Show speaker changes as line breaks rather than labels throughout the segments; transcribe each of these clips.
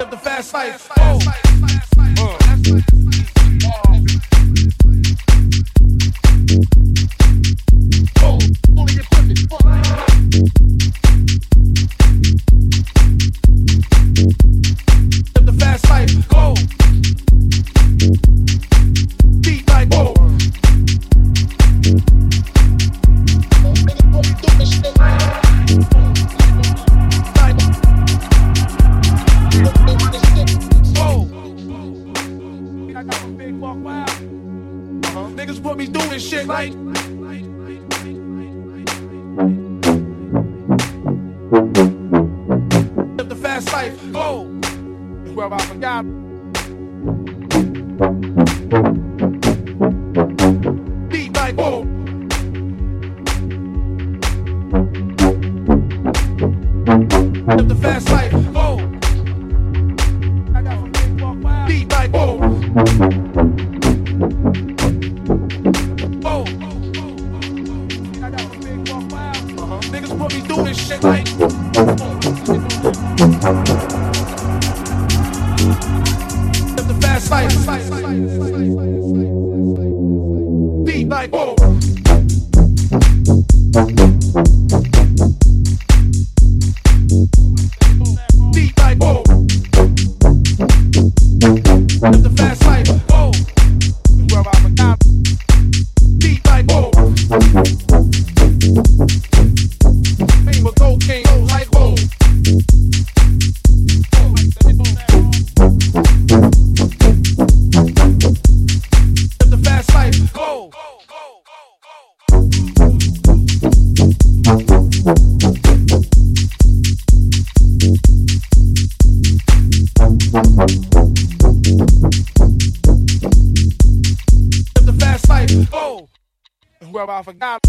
Up the fast life. Oh. Uh. I
forgot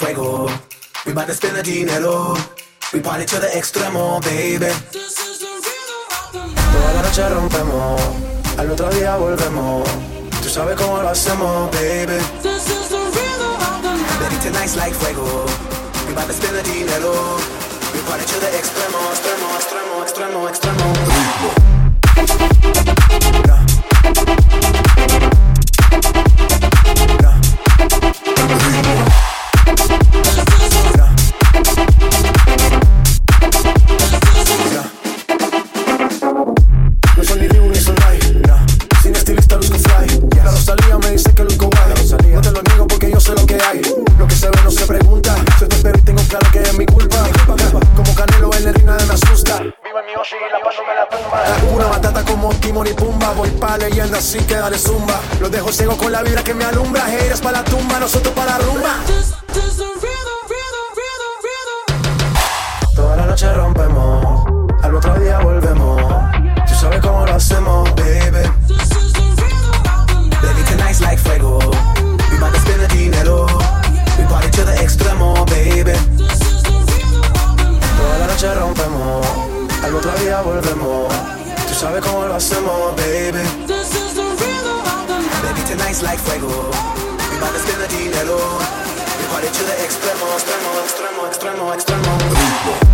fuego. We bout to spend the dinero. We party to the extremo, baby. Toda la noche rompemos. Al otro día volvemos. Tú sabes cómo lo hacemos, baby. La paloma la tumba. Una matata como Timon y Pumba. Voy pa' leyenda, así que dale zumba. Los dejo ciego con la vibra que me alumbra. Heiras pa' la tumba, nosotros pa' la rumba. Toda la noche rompemos ahora volvemos. Tú sabes cómo lo hacemos, baby. This is the rhythm of the night. Baby, tonight's like fuego. We bout to spend the dinero. We party to the extremo,
extremo, extremo, extremo, extremo.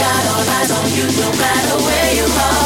got all eyes on you no matter where you are.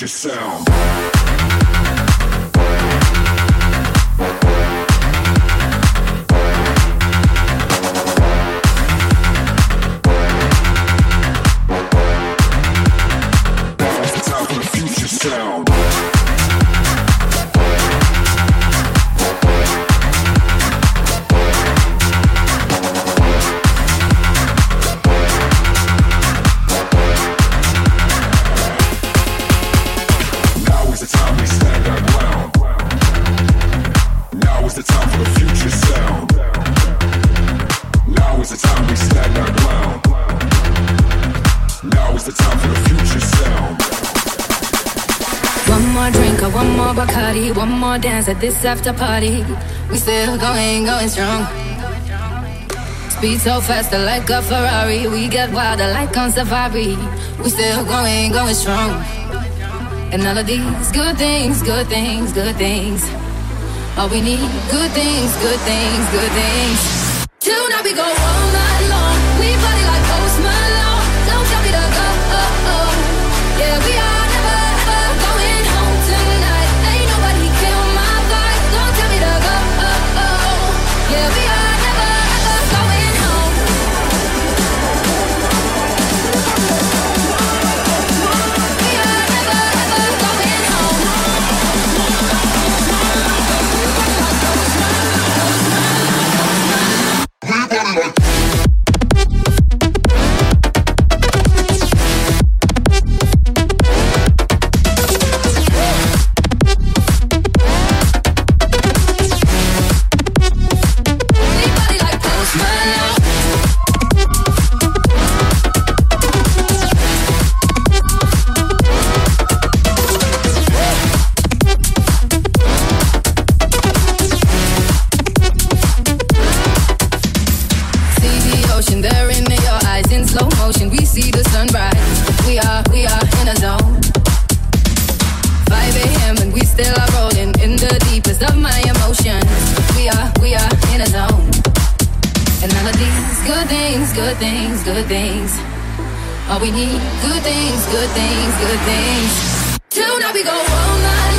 Yourself. Sound.
more drink or one more Bacardi, one more dance at this after party. We still going, going strong. Speed so fast, I like a Ferrari. We get wilder like on safari. We still going, going strong. And all of these good things, good things, good things. All we need, good things, good things, good things. Till now we go all night. Tonight we go all night.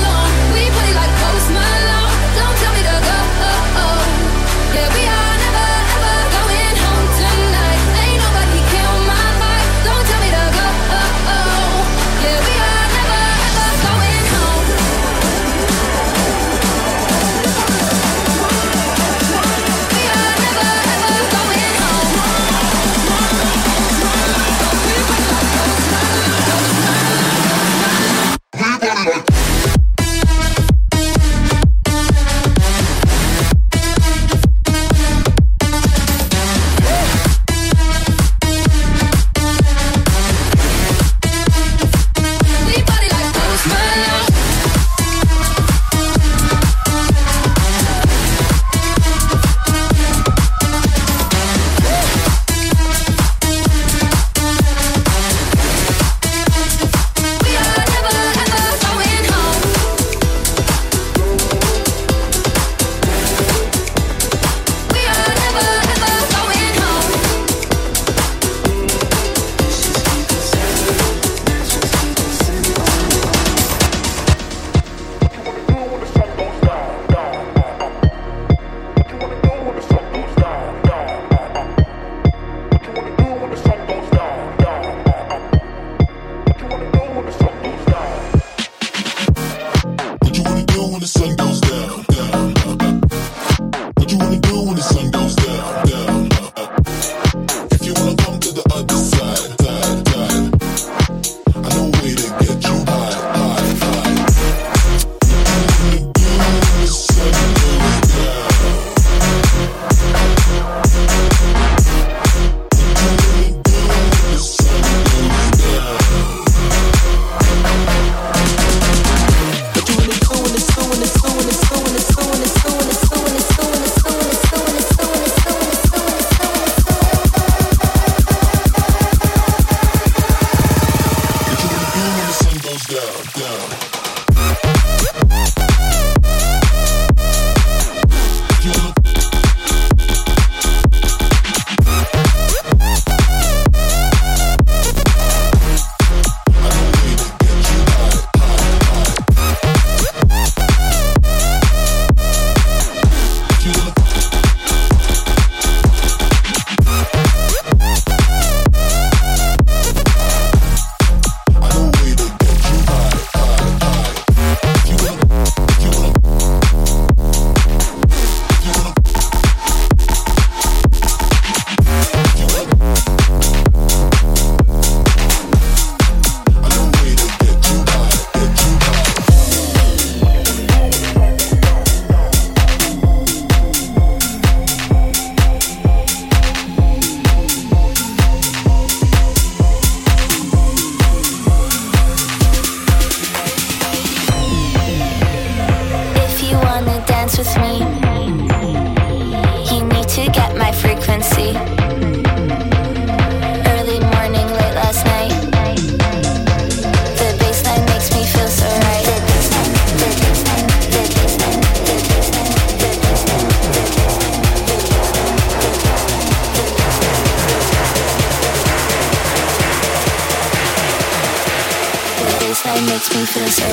This right makes me
feel so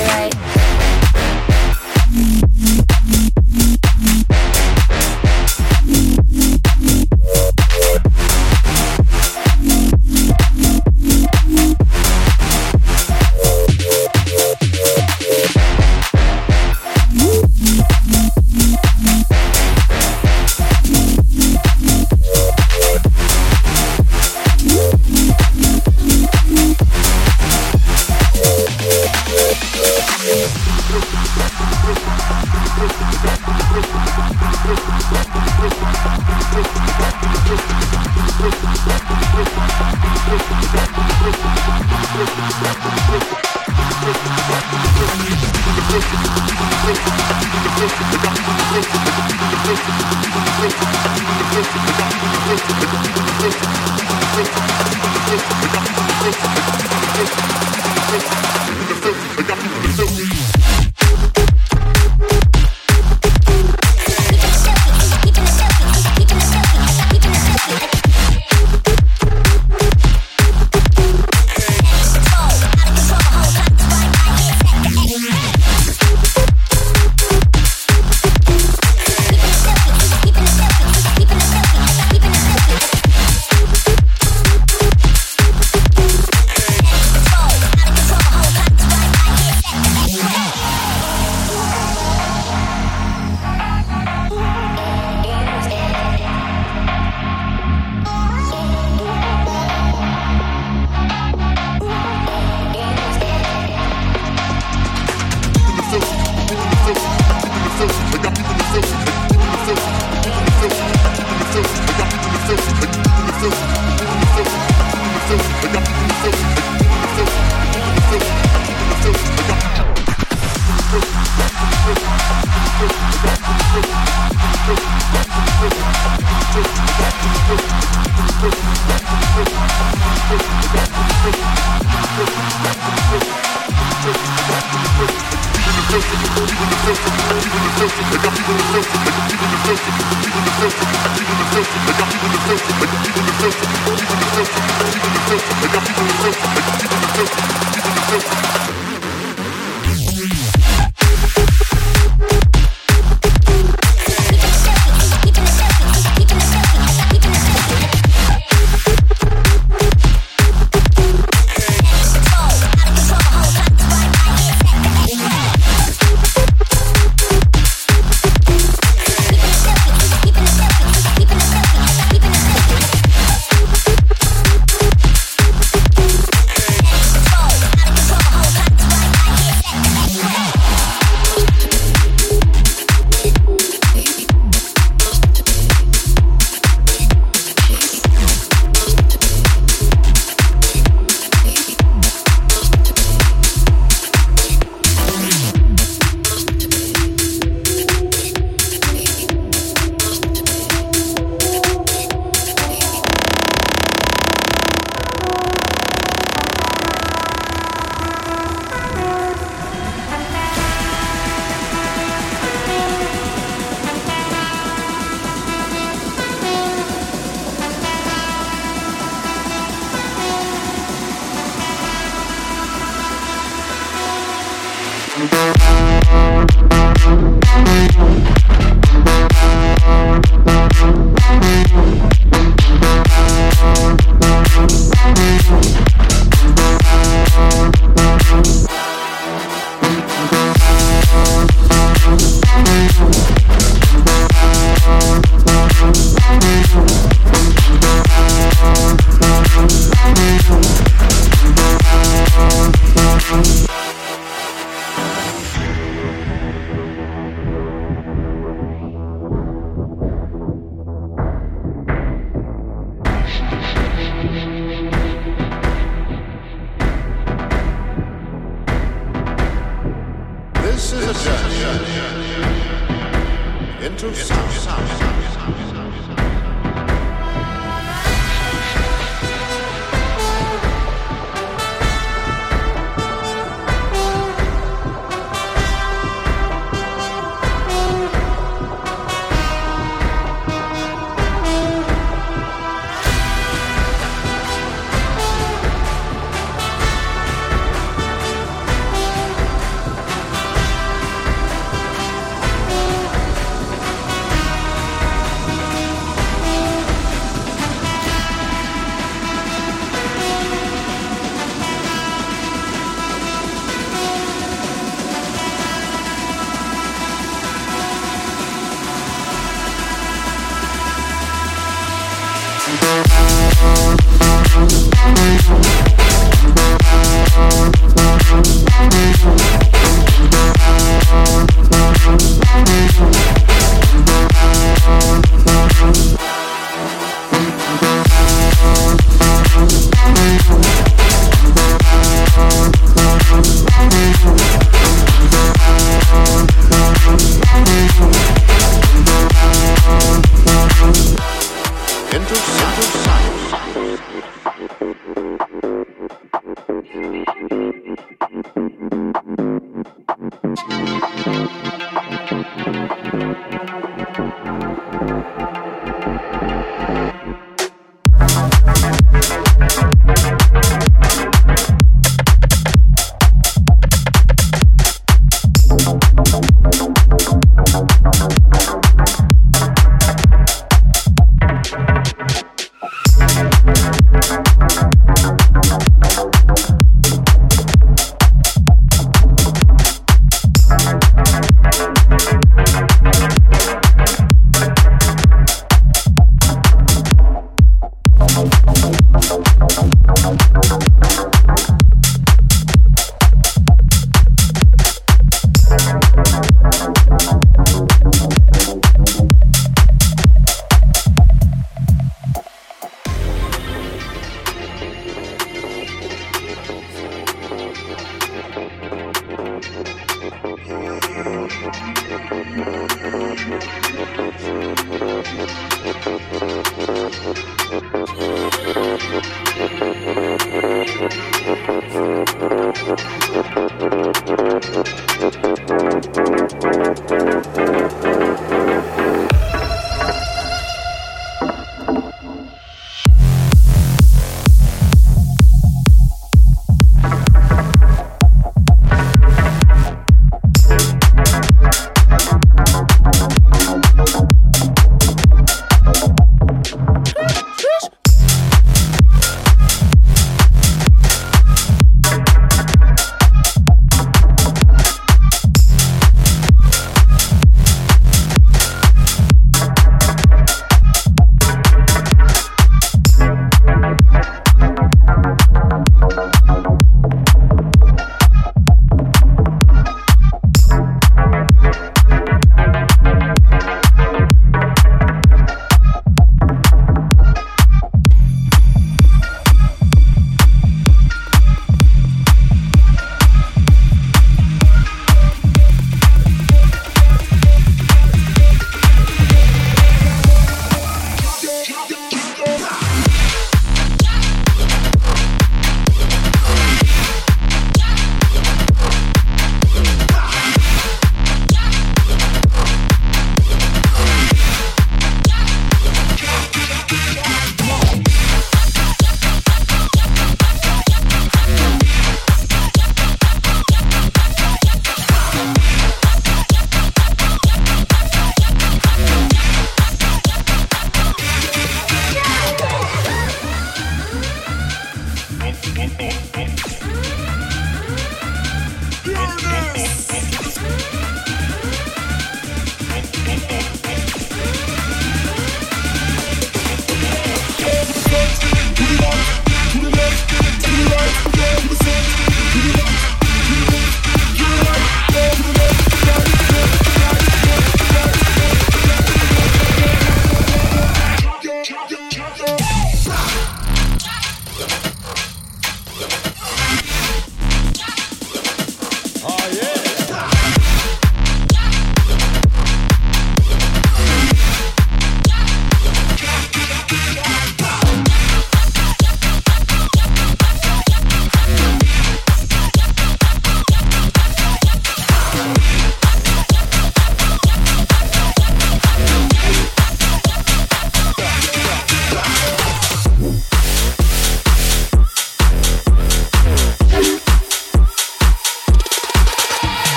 right.
This is a journey into sound.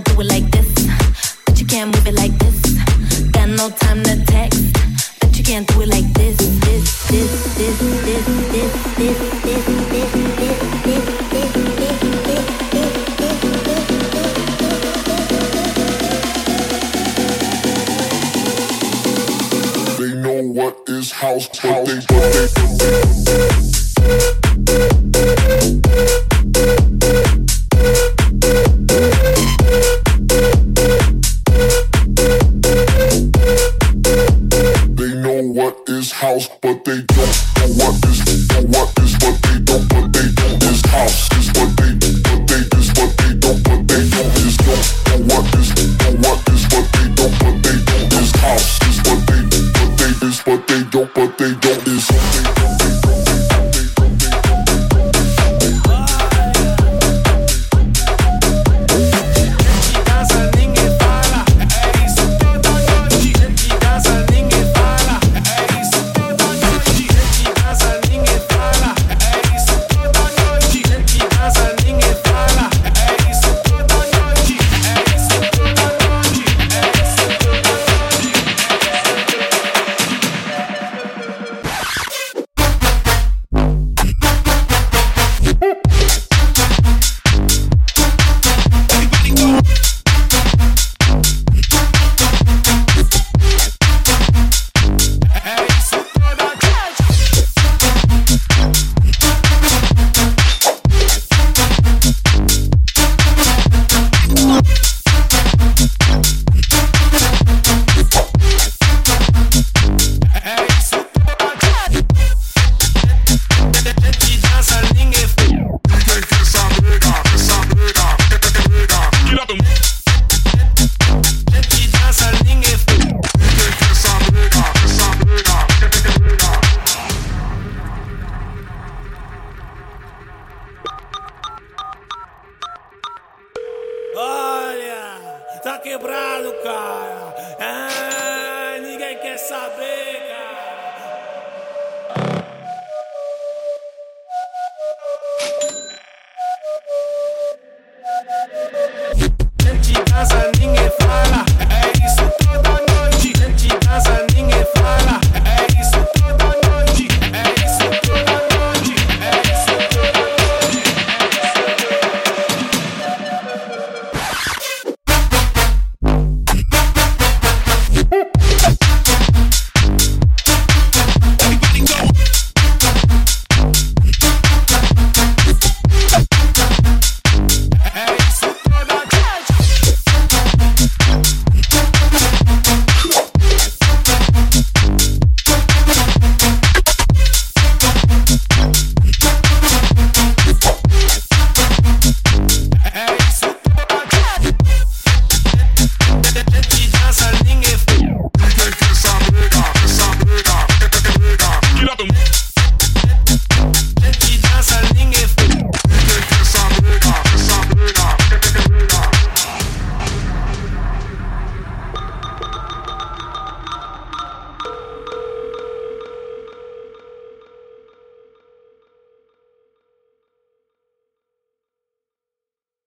do it like